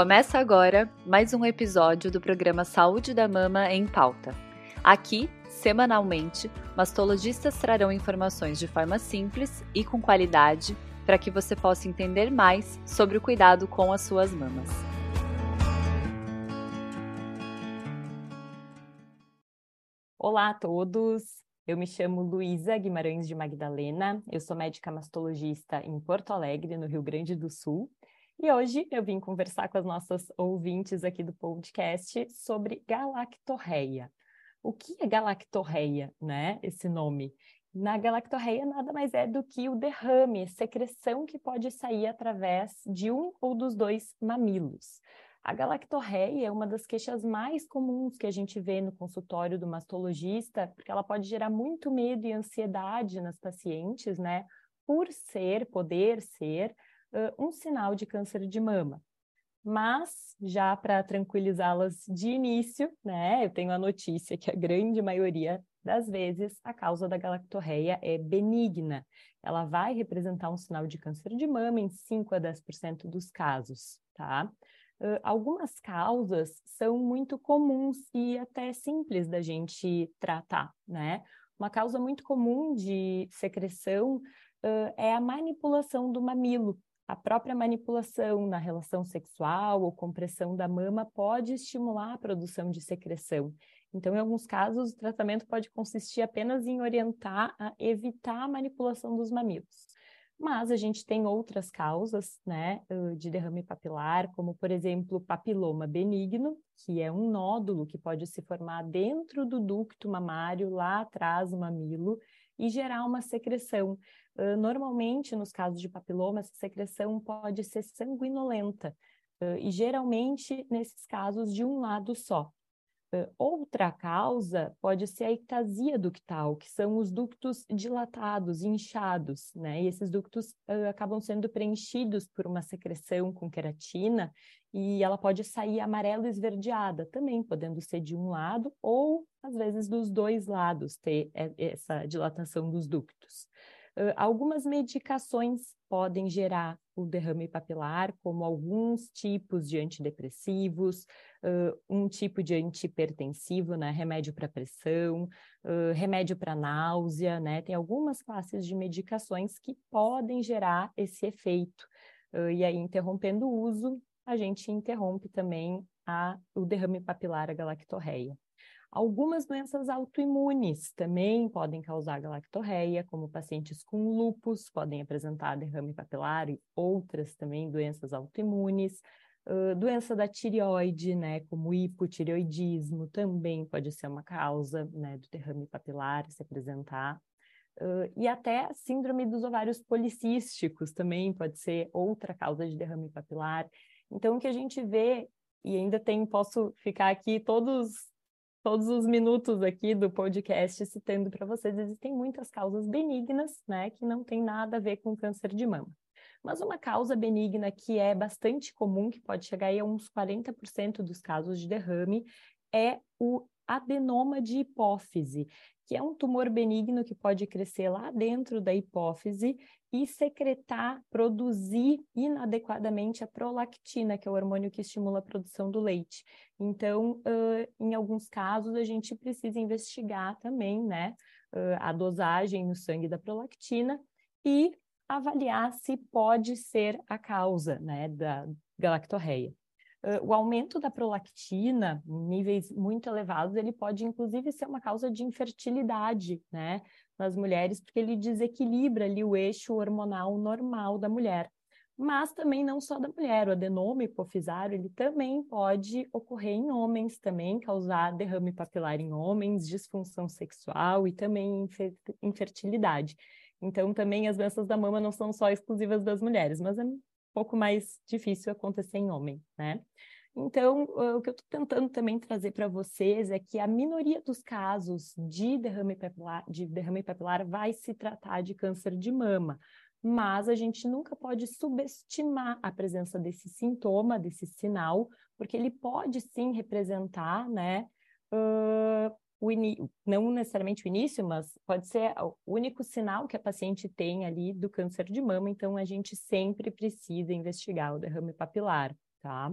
Começa agora mais um episódio do programa Saúde da Mama em Pauta. Aqui, semanalmente, mastologistas trarão informações de forma simples e com qualidade para que você possa entender mais sobre o cuidado com as suas mamas. Olá a todos, eu me chamo Luísa Guimarães de Magdalena, eu sou médica mastologista em Porto Alegre, no Rio Grande do Sul, e hoje eu vim conversar com as nossas ouvintes aqui do podcast sobre galactorreia. O que é galactorreia, né? Esse nome. Na galactorreia nada mais é do que o derrame, secreção que pode sair através de um ou dos dois mamilos. A galactorreia é uma das queixas mais comuns que a gente vê no consultório do mastologista, porque ela pode gerar muito medo e ansiedade nas pacientes, né? Por ser, poder ser, uh, um sinal de câncer de mama. Mas, já para tranquilizá-las de início, né, eu tenho a notícia que a grande maioria das vezes a causa da galactorreia é benigna. Ela vai representar um sinal de câncer de mama em 5 a 10% dos casos, tá? Uh, algumas causas são muito comuns e até simples da gente tratar, né? Uma causa muito comum de secreção uh, é a manipulação do mamilo, a própria manipulação na relação sexual ou compressão da mama pode estimular a produção de secreção. Então, em alguns casos, o tratamento pode consistir apenas em orientar a evitar a manipulação dos mamilos. Mas a gente tem outras causas, né, de derrame papilar, como, por exemplo, papiloma benigno, que é um nódulo que pode se formar dentro do ducto mamário, lá atrás do mamilo, e gerar uma secreção. Normalmente, nos casos de papiloma, essa secreção pode ser sanguinolenta, uh, e geralmente, nesses casos, de um lado só. Uh, outra causa pode ser a ectasia ductal, que são os ductos dilatados, inchados, né? E esses ductos acabam sendo preenchidos por uma secreção com queratina e ela pode sair amarelo esverdeada, também podendo ser de um lado ou, às vezes, dos dois lados, ter essa dilatação dos ductos. Algumas medicações podem gerar o derrame papilar, como alguns tipos de antidepressivos, um tipo de antihipertensivo, né, remédio para pressão, remédio para náusea, né, tem algumas classes de medicações que podem gerar esse efeito. e aí, interrompendo o uso, a gente interrompe também a, o derrame papilar, a galactorreia. Algumas doenças autoimunes também podem causar galactorreia, como pacientes com lupus podem apresentar derrame papilar e outras também doenças autoimunes. Uh, doença da tireoide, né, como hipotireoidismo, também pode ser uma causa, né, do derrame papilar se apresentar. Uh, e até síndrome dos ovários policísticos também pode ser outra causa de derrame papilar. Então, o que a gente vê, e ainda tem, posso ficar aqui todos todos os minutos aqui do podcast citando para vocês, existem muitas causas benignas, né, que não tem nada a ver com câncer de mama. Mas uma causa benigna que é bastante comum, que pode chegar a uns 40% dos casos de derrame, é o adenoma de hipófise, que é um tumor benigno que pode crescer lá dentro da hipófise e secretar, produzir inadequadamente a prolactina, que é o hormônio que estimula a produção do leite. Então, uh, em alguns casos, a gente precisa investigar também, né, uh, a dosagem no sangue da prolactina e avaliar se pode ser a causa, né, da galactorreia. Uh, o aumento da prolactina, em níveis muito elevados, ele pode inclusive ser uma causa de infertilidade, né, nas mulheres, porque ele desequilibra ali o eixo hormonal normal da mulher. Mas também não só da mulher, o adenoma hipofisário, ele também pode ocorrer em homens também, causar derrame papilar em homens, disfunção sexual e também infertilidade. Então, também as doenças da mama não são só exclusivas das mulheres, mas é pouco mais difícil acontecer em homem, né? Então, o que eu estou tentando também trazer para vocês é que a minoria dos casos de derrame papilar, de derrame papilar vai se tratar de câncer de mama, mas a gente nunca pode subestimar a presença desse sintoma, desse sinal, porque ele pode sim representar, né, uh, o não necessariamente o início, mas pode ser o único sinal que a paciente tem ali do câncer de mama, então a gente sempre precisa investigar o derrame papilar, tá?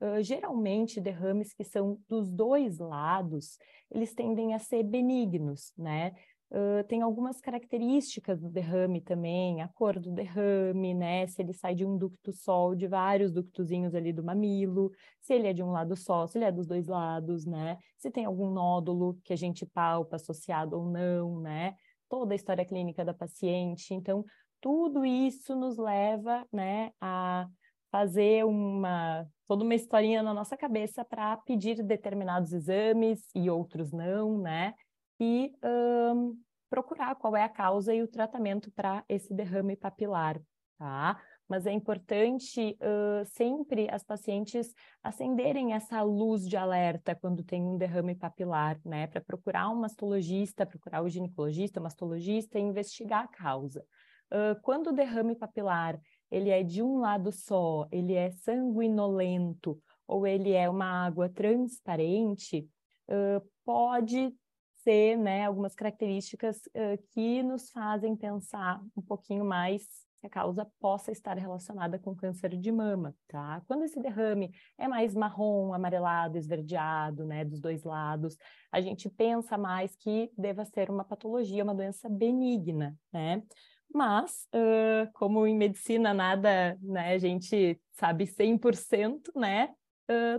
Uh, geralmente, derrames que são dos dois lados, eles tendem a ser benignos, né? Uh, tem algumas características do derrame também, a cor do derrame, né? Se ele sai de um ducto só ou de vários ductozinhos ali do mamilo, se ele é de um lado só, se ele é dos dois lados, né? Se tem algum nódulo que a gente palpa associado ou não, né? Toda a história clínica da paciente. Então, tudo isso nos leva, né, a fazer uma toda uma historinha na nossa cabeça para pedir determinados exames e outros não, né? E um, procurar qual é a causa e o tratamento para esse derrame papilar, tá? Mas é importante uh, sempre as pacientes acenderem essa luz de alerta quando tem um derrame papilar, né? Para procurar um mastologista, procurar o ginecologista, o mastologista e investigar a causa. Uh, quando o derrame papilar ele é de um lado só, ele é sanguinolento ou ele é uma água transparente, uh, pode ser né, algumas características uh, que nos fazem pensar um pouquinho mais que a causa possa estar relacionada com câncer de mama, tá? Quando esse derrame é mais marrom, amarelado, esverdeado, né, dos dois lados, a gente pensa mais que deva ser uma patologia, uma doença benigna, né? Mas, uh, como em medicina nada, né, a gente sabe 100%, né?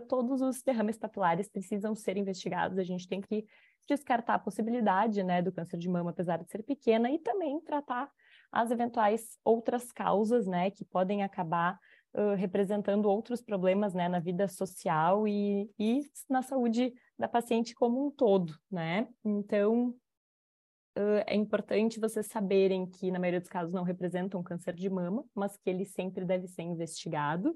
Todos os derrames papilares precisam ser investigados, a gente tem que descartar a possibilidade né, do câncer de mama, apesar de ser pequena, e também tratar as eventuais outras causas né, que podem acabar uh, representando outros problemas né, na vida social e, e na saúde da paciente como um todo. Né? Então, Uh, é importante vocês saberem que, na maioria dos casos, não representam câncer de mama, mas que ele sempre deve ser investigado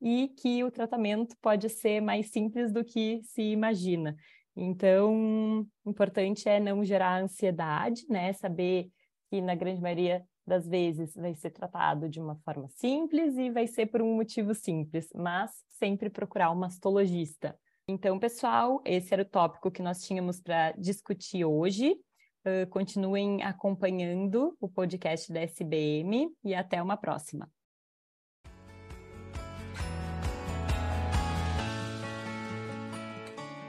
e que o tratamento pode ser mais simples do que se imagina. Então, importante é não gerar ansiedade, né? Saber que na grande maioria das vezes vai ser tratado de uma forma simples e vai ser por um motivo simples, mas sempre procurar um mastologista. Então, pessoal, esse era o tópico que nós tínhamos para discutir hoje. Uh, continuem acompanhando o podcast da SBM e até uma próxima.